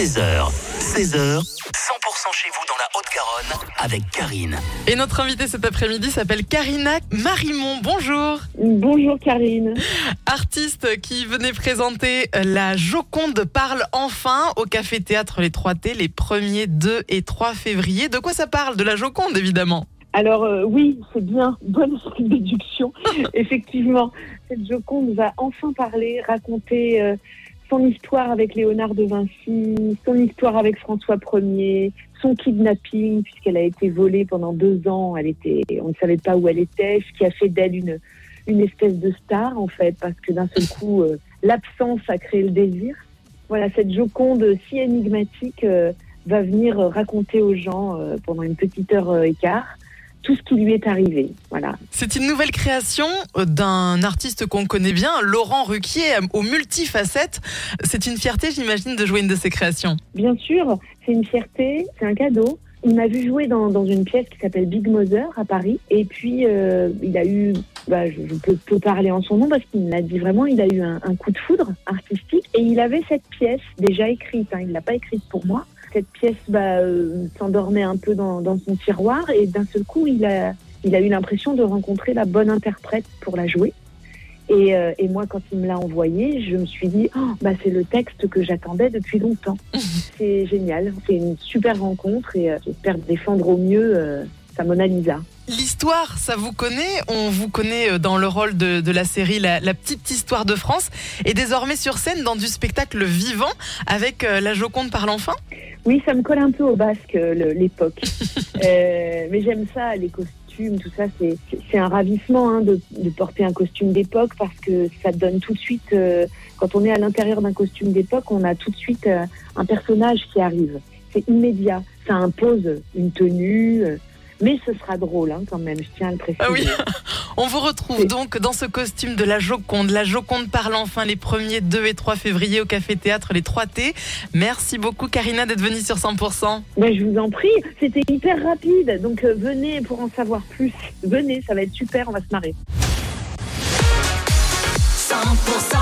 16h, 16h, 100% chez vous dans la Haute-Garonne avec Karine. Et notre invitée cet après-midi s'appelle Karina Marimon. Bonjour. Bonjour Karine. Artiste qui venait présenter La Joconde parle enfin au Café Théâtre Les 3T les 1er, 2 et 3 février. De quoi ça parle? De la Joconde évidemment. Alors euh, oui, c'est bien, bonne déduction. Effectivement, cette Joconde va enfin parler, raconter euh, son histoire avec Léonard de Vinci, son histoire avec François Ier, son kidnapping puisqu'elle a été volée pendant deux ans, elle était, on ne savait pas où elle était, ce qui a fait d'elle une une espèce de star en fait, parce que d'un seul coup, euh, l'absence a créé le désir. Voilà, cette Joconde si énigmatique va venir raconter aux gens pendant une petite heure et quart tout ce qui lui est arrivé. Voilà. C'est une nouvelle création d'un artiste qu'on connaît bien, Laurent Ruquier, aux multifacettes. C'est une fierté, j'imagine, de jouer une de ses créations. Bien sûr, c'est une fierté, c'est un cadeau. Il m'a vu jouer dans, dans une pièce qui s'appelle Big Mother à Paris. Et puis, euh, il a eu, bah, je, je peux, peux, parler en son nom parce qu'il me l'a dit vraiment, il a eu un, un, coup de foudre artistique. Et il avait cette pièce déjà écrite, hein, il ne l'a pas écrite pour moi cette pièce bah, euh, s'endormait un peu dans, dans, son tiroir et d'un seul coup, il a, il a eu l'impression de rencontrer la bonne interprète pour la jouer. Et, euh, et moi, quand il me l'a envoyé, je me suis dit, oh, bah, c'est le texte que j'attendais depuis longtemps. c'est génial, c'est une super rencontre et euh, j'espère défendre au mieux sa Mona Lisa. L'histoire, ça vous connaît On vous connaît dans le rôle de, de la série la, la, petite histoire de France et désormais sur scène dans du spectacle vivant avec euh, la Joconde par l'enfant Oui, ça me colle un peu au basque l'époque. euh, mais j'aime ça, les costumes, tout ça, c'est un ravissement hein, de, de, porter un costume d'époque parce que ça donne tout de suite, euh, quand on est à l'intérieur d'un costume d'époque, on a tout de suite euh, un personnage qui arrive. C'est immédiat, ça impose une tenue euh, mais ce sera drôle hein, quand même, je tiens à le préciser. Ah oui. On vous retrouve donc dans ce costume de la Joconde. La Joconde parle enfin les 1er, 2 et 3 février au Café Théâtre Les 3T. Merci beaucoup Karina d'être venue sur 100%. Ben, je vous en prie, c'était hyper rapide, donc euh, venez pour en savoir plus. Venez, ça va être super, on va se marrer. 100%